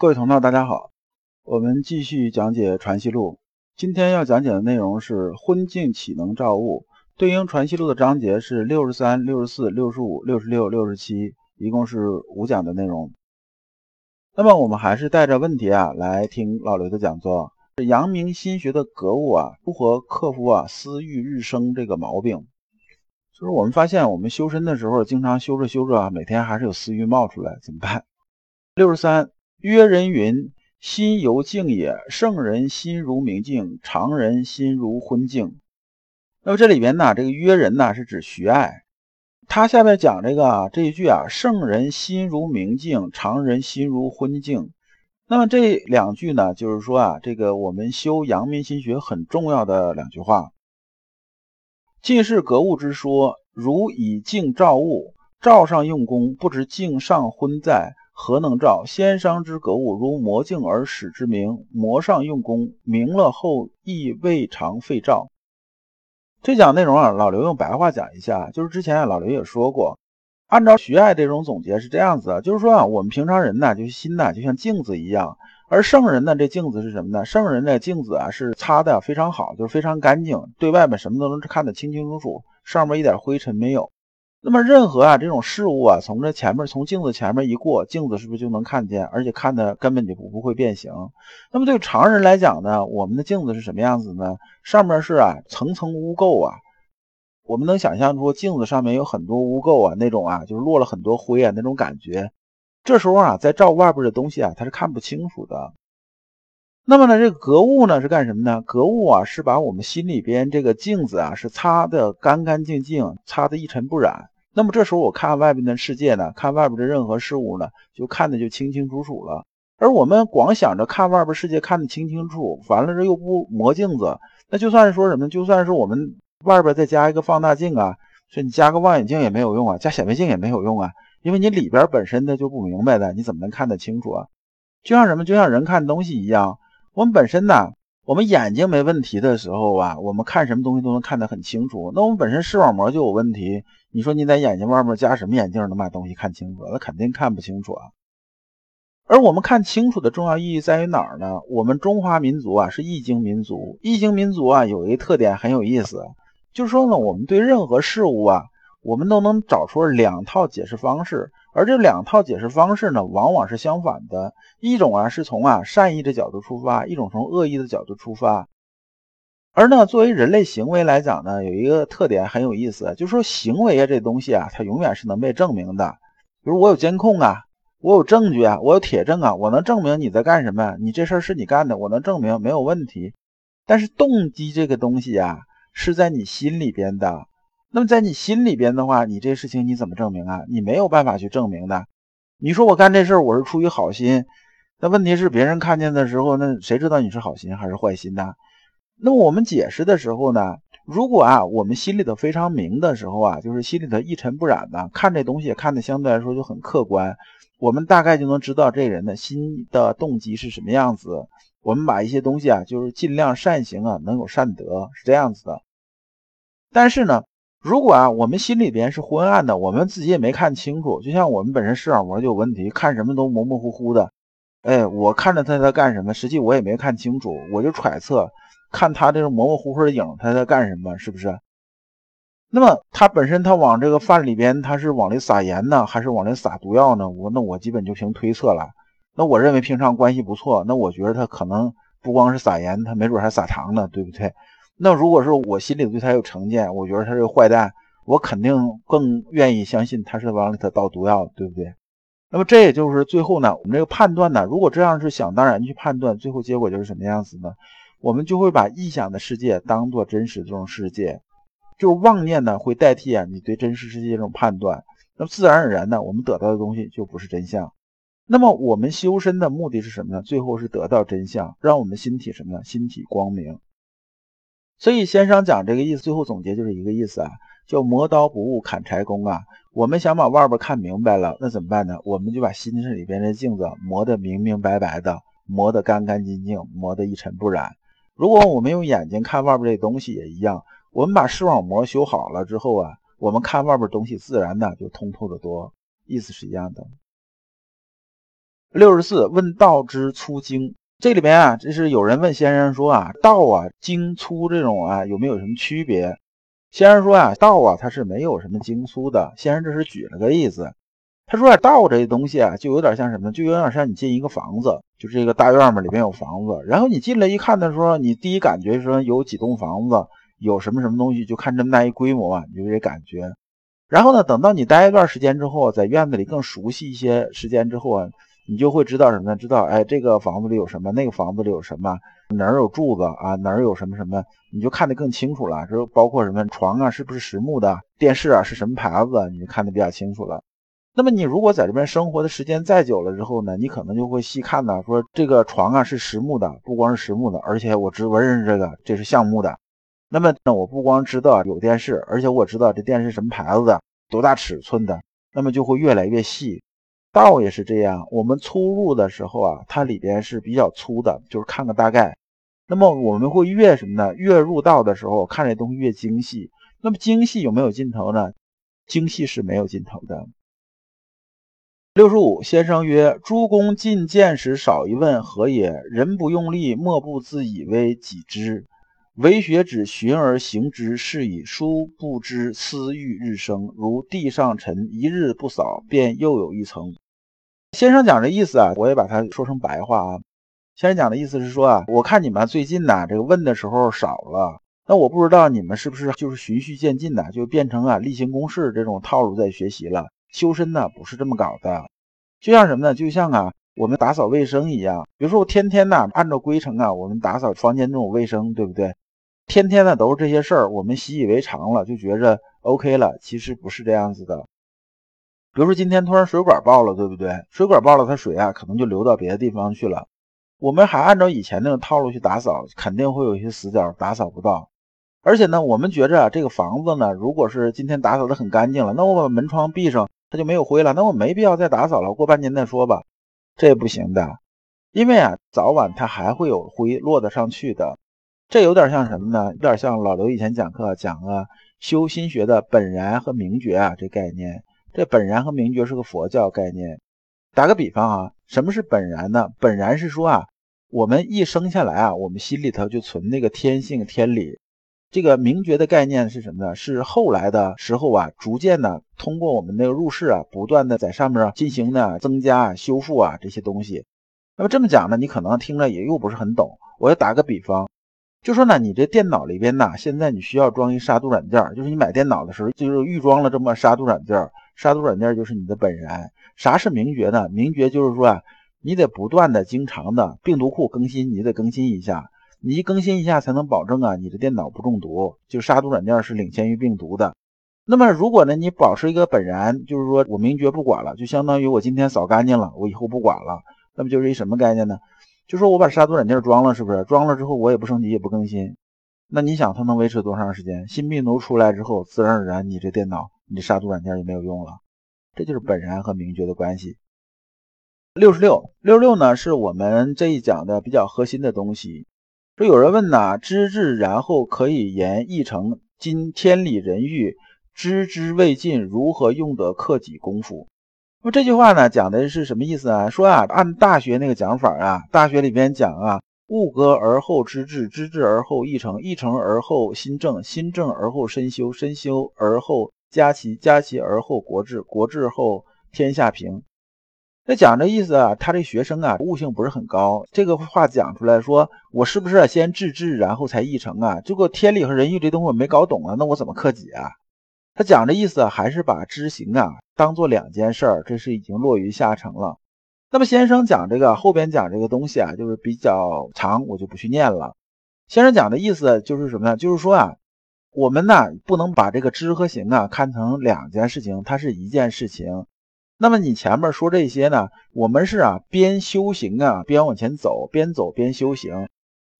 各位同道，大家好，我们继续讲解《传习录》。今天要讲解的内容是“昏静岂能照物”，对应《传习录》的章节是六十三、六十四、六十五、六十六、六十七，一共是五讲的内容。那么我们还是带着问题啊来听老刘的讲座。阳明心学的格物啊，如何克服啊私欲日生这个毛病？就是我们发现，我们修身的时候，经常修着修着啊，每天还是有私欲冒出来，怎么办？六十三。曰人云：心犹静也。圣人心如明镜，常人心如昏镜。那么这里边呢，这个曰人呢是指徐爱。他下面讲这个这一句啊，圣人心如明镜，常人心如昏镜。那么这两句呢，就是说啊，这个我们修阳明心学很重要的两句话。近世格物之说，如以镜照物，照上用功，不知镜上昏在。何能照？先商之格物，如磨镜而使之明；磨上用功，明了后亦未尝废照。这讲内容啊，老刘用白话讲一下，就是之前啊，老刘也说过，按照徐爱这种总结是这样子的，就是说啊，我们平常人呢，就是心呢，就像镜子一样，而圣人呢，这镜子是什么呢？圣人的镜子啊，是擦的非常好，就是非常干净，对外面什么都能看得清清楚楚，上面一点灰尘没有。那么任何啊这种事物啊，从这前面从镜子前面一过，镜子是不是就能看见？而且看的根本就不不会变形。那么对常人来讲呢，我们的镜子是什么样子呢？上面是啊层层污垢啊，我们能想象出镜子上面有很多污垢啊，那种啊就是落了很多灰啊那种感觉。这时候啊在照外边的东西啊，它是看不清楚的。那么呢，这个格物呢是干什么呢？格物啊是把我们心里边这个镜子啊是擦的干干净净，擦的一尘不染。那么这时候我看外边的世界呢，看外边的任何事物呢，就看的就清清楚楚了。而我们光想着看外边世界看得清清楚，完了这又不磨镜子，那就算是说什么？就算是我们外边再加一个放大镜啊，说你加个望远镜也没有用啊，加显微镜也没有用啊，因为你里边本身的就不明白的，你怎么能看得清楚啊？就像什么？就像人看东西一样。我们本身呢，我们眼睛没问题的时候啊，我们看什么东西都能看得很清楚。那我们本身视网膜就有问题，你说你在眼睛外面加什么眼镜能把东西看清楚？那肯定看不清楚啊。而我们看清楚的重要意义在于哪儿呢？我们中华民族啊是易经民族，易经民族啊有一个特点很有意思，就是说呢，我们对任何事物啊，我们都能找出两套解释方式。而这两套解释方式呢，往往是相反的。一种啊是从啊善意的角度出发，一种从恶意的角度出发。而呢，作为人类行为来讲呢，有一个特点很有意思，就是说行为啊这东西啊，它永远是能被证明的。比如我有监控啊，我有证据啊，我有铁证啊，我能证明你在干什么，你这事儿是你干的，我能证明没有问题。但是动机这个东西啊，是在你心里边的。那么在你心里边的话，你这事情你怎么证明啊？你没有办法去证明的。你说我干这事儿我是出于好心，那问题是别人看见的时候，那谁知道你是好心还是坏心呢？那么我们解释的时候呢，如果啊我们心里头非常明的时候啊，就是心里头一尘不染的，看这东西看的相对来说就很客观，我们大概就能知道这人的心的动机是什么样子。我们把一些东西啊，就是尽量善行啊，能有善德，是这样子的。但是呢。如果啊，我们心里边是昏暗的，我们自己也没看清楚，就像我们本身视网膜就有问题，看什么都模模糊糊的。哎，我看着他在干什么，实际我也没看清楚，我就揣测，看他这种模模糊糊的影，他在干什么，是不是？那么他本身他往这个饭里边，他是往里撒盐呢，还是往里撒毒药呢？我那我基本就凭推测了。那我认为平常关系不错，那我觉得他可能不光是撒盐，他没准还撒糖呢，对不对？那如果是我心里对他有成见，我觉得他是个坏蛋，我肯定更愿意相信他是往里头倒毒药，对不对？那么这也就是最后呢，我们这个判断呢，如果这样是想当然去判断，最后结果就是什么样子呢？我们就会把臆想的世界当做真实这种世界，就妄念呢会代替啊你对真实世界这种判断，那么自然而然呢，我们得到的东西就不是真相。那么我们修身的目的是什么呢？最后是得到真相，让我们心体什么呢？心体光明。所以先生讲这个意思，最后总结就是一个意思啊，叫磨刀不误砍柴工啊。我们想把外边看明白了，那怎么办呢？我们就把心里边的镜子磨得明明白白的，磨得干干净净，磨得一尘不染。如果我们用眼睛看外边这东西也一样，我们把视网膜修好了之后啊，我们看外边东西自然呢就通透的多，意思是一样的。六十四问道之粗精，这里面啊，这是有人问先生说啊，道啊精粗这种啊有没有什么区别？先生说啊，道啊它是没有什么精粗的。先生这是举了个例子，他说啊，道这东西啊，就有点像什么？就有点像你进一个房子，就是这个大院嘛，里面有房子，然后你进来一看的时候，你第一感觉说有几栋房子，有什么什么东西，就看这么大一规模啊，你就这感觉。然后呢，等到你待一段时间之后，在院子里更熟悉一些时间之后啊，你就会知道什么呢？知道哎，这个房子里有什么，那个房子里有什么，哪儿有柱子啊，哪儿有什么什么，你就看得更清楚了。就包括什么床啊，是不是实木的？电视啊，是什么牌子？你就看得比较清楚了。那么你如果在这边生活的时间再久了之后呢，你可能就会细看呢，说这个床啊是实木的，不光是实木的，而且我知我认识这个，这是橡木的。那么呢，我不光知道有电视，而且我知道这电视什么牌子的，多大尺寸的，那么就会越来越细。道也是这样，我们粗入的时候啊，它里边是比较粗的，就是看个大概。那么我们会越什么呢？越入道的时候，看这东西越精细。那么精细有没有尽头呢？精细是没有尽头的。六十五，先生曰：诸公进谏时少一问，何也？人不用力，莫不自以为己知。为学只循而行之，是以殊不知私欲日生，如地上尘，一日不扫，便又有一层。先生讲这意思啊，我也把它说成白话啊。先生讲的意思是说啊，我看你们最近呢，这个问的时候少了，那我不知道你们是不是就是循序渐进的，就变成啊例行公事这种套路在学习了。修身呢不是这么搞的，就像什么呢？就像啊我们打扫卫生一样，比如说我天天呢按照规程啊，我们打扫房间这种卫生，对不对？天天呢都是这些事儿，我们习以为常了，就觉着 OK 了。其实不是这样子的。比如说今天突然水管爆了，对不对？水管爆了，它水啊可能就流到别的地方去了。我们还按照以前那种套路去打扫，肯定会有一些死角，打扫不到。而且呢，我们觉着啊，这个房子呢，如果是今天打扫的很干净了，那我把门窗闭上，它就没有灰了，那我没必要再打扫了，过半年再说吧。这不行的，因为啊，早晚它还会有灰落得上去的。这有点像什么呢？有点像老刘以前讲课讲啊，修心学的本然和明觉啊，这概念。这本然和明觉是个佛教概念。打个比方啊，什么是本然呢？本然是说啊，我们一生下来啊，我们心里头就存那个天性天理。这个明觉的概念是什么呢？是后来的时候啊，逐渐的通过我们那个入世啊，不断的在上面进行呢增加、啊修复啊这些东西。那么这么讲呢，你可能听着也又不是很懂。我要打个比方。就说呢，你这电脑里边呢，现在你需要装一杀毒软件，就是你买电脑的时候，就是预装了这么杀毒软件。杀毒软件就是你的本然。啥是名爵呢？名爵就是说啊，你得不断的、经常的病毒库更新，你得更新一下，你一更新一下才能保证啊，你的电脑不中毒。就杀毒软件是领先于病毒的。那么如果呢，你保持一个本然，就是说我名爵不管了，就相当于我今天扫干净了，我以后不管了，那么就是一什么概念呢？就说我把杀毒软件装了，是不是装了之后我也不升级也不更新？那你想它能维持多长时间？新病毒出来之后，自然而然你这电脑你这杀毒软件就没有用了。这就是本然和明觉的关系。六十六六六呢，是我们这一讲的比较核心的东西。说有人问呐，知至然后可以言译成今天理人欲，知之未尽，如何用得克己功夫？那么这句话呢，讲的是什么意思啊？说啊，按大学那个讲法啊，大学里边讲啊，物格而后知至，知至而后意诚，意诚而后心正，心正而后身修，身修而后家齐，家齐而后国治，国治后天下平。那讲这意思啊，他这学生啊，悟性不是很高。这个话讲出来说，我是不是先治至，然后才意成啊？这个天理和人欲这东西我没搞懂啊，那我怎么克己啊？他讲这意思还是把知行啊当做两件事儿，这是已经落于下乘了。那么先生讲这个后边讲这个东西啊，就是比较长，我就不去念了。先生讲的意思就是什么呢？就是说啊，我们呢不能把这个知和行啊看成两件事情，它是一件事情。那么你前面说这些呢，我们是啊边修行啊边往前走，边走边修行。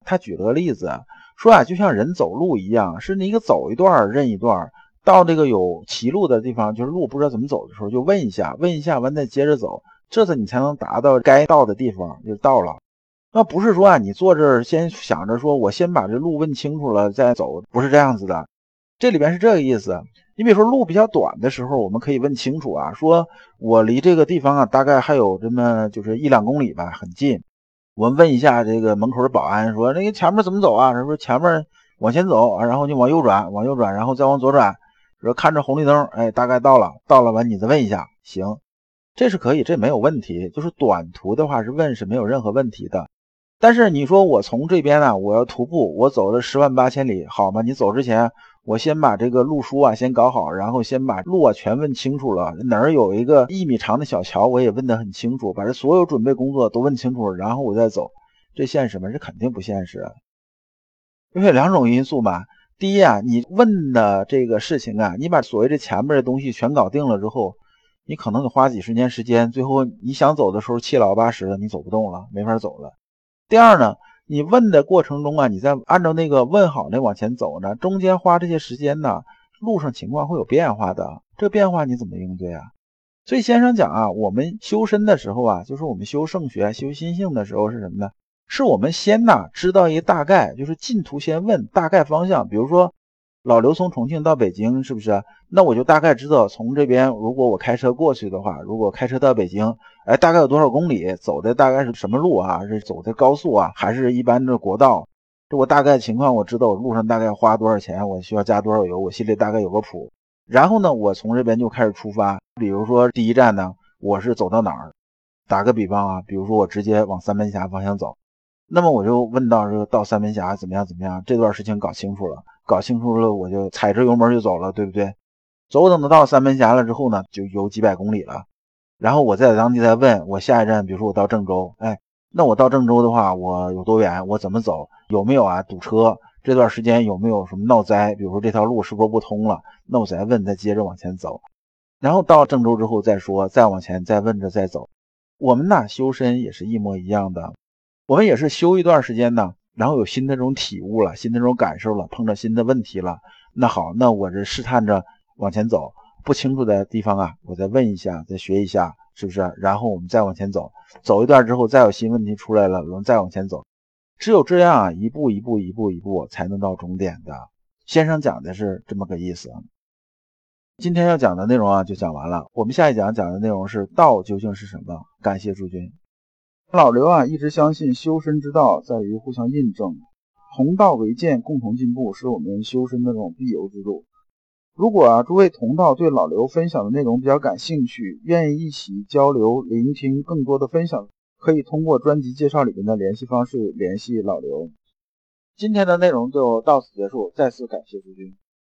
他举了个例子说啊，就像人走路一样，是你一个走一段认一段。到这个有歧路的地方，就是路不知道怎么走的时候，就问一下，问一下，完再接着走，这次你才能达到该到的地方，就到了。那不是说啊，你坐这儿先想着说我先把这路问清楚了再走，不是这样子的。这里边是这个意思，你比如说路比较短的时候，我们可以问清楚啊，说我离这个地方啊大概还有这么就是一两公里吧，很近。我们问一下这个门口的保安，说那个前面怎么走啊？他说前面往前走，然后你往右转，往右转，然后再往左转。说看着红绿灯，哎，大概到了，到了完你再问一下，行，这是可以，这没有问题。就是短途的话是问是没有任何问题的。但是你说我从这边呢，我要徒步，我走了十万八千里，好吗？你走之前，我先把这个路书啊先搞好，然后先把路啊全问清楚了，哪儿有一个一米长的小桥，我也问得很清楚，把这所有准备工作都问清楚，然后我再走，这现实吗？这肯定不现实。因为两种因素嘛。第一啊，你问的这个事情啊，你把所谓的前面的东西全搞定了之后，你可能得花几十年时间，最后你想走的时候七老八十的，你走不动了，没法走了。第二呢，你问的过程中啊，你再按照那个问好的往前走呢，中间花这些时间呢，路上情况会有变化的，这变化你怎么应对啊？所以先生讲啊，我们修身的时候啊，就是我们修圣学、修心性的时候是什么呢？是我们先呐知道一大概，就是进图先问大概方向。比如说老刘从重庆到北京，是不是？那我就大概知道从这边，如果我开车过去的话，如果开车到北京，哎，大概有多少公里？走的大概是什么路啊？是走的高速啊，还是一般的国道？这我大概情况我知道，我路上大概花多少钱？我需要加多少油？我心里大概有个谱。然后呢，我从这边就开始出发。比如说第一站呢，我是走到哪儿？打个比方啊，比如说我直接往三门峡方向走。那么我就问到这个到三门峡怎么样怎么样？这段事情搞清楚了，搞清楚了，我就踩着油门就走了，对不对？走等到到三门峡了之后呢，就有几百公里了。然后我在当地再问我下一站，比如说我到郑州，哎，那我到郑州的话，我有多远？我怎么走？有没有啊堵车？这段时间有没有什么闹灾？比如说这条路是不是不通了？那我再问，再接着往前走。然后到郑州之后再说，再往前再问着再走。我们呢修身也是一模一样的。我们也是修一段时间呢，然后有新的这种体悟了，新的这种感受了，碰到新的问题了。那好，那我这试探着往前走，不清楚的地方啊，我再问一下，再学一下，是不是？然后我们再往前走，走一段之后，再有新问题出来了，我们再往前走。只有这样啊，一步一步，一步一步，才能到终点的。先生讲的是这么个意思。今天要讲的内容啊，就讲完了。我们下一讲讲的内容是道究竟是什么？感谢诸君。老刘啊，一直相信修身之道在于互相印证，同道为鉴，共同进步，是我们修身的这种必由之路。如果啊，诸位同道对老刘分享的内容比较感兴趣，愿意一起交流、聆听更多的分享，可以通过专辑介绍里面的联系方式联系老刘。今天的内容就到此结束，再次感谢诸君。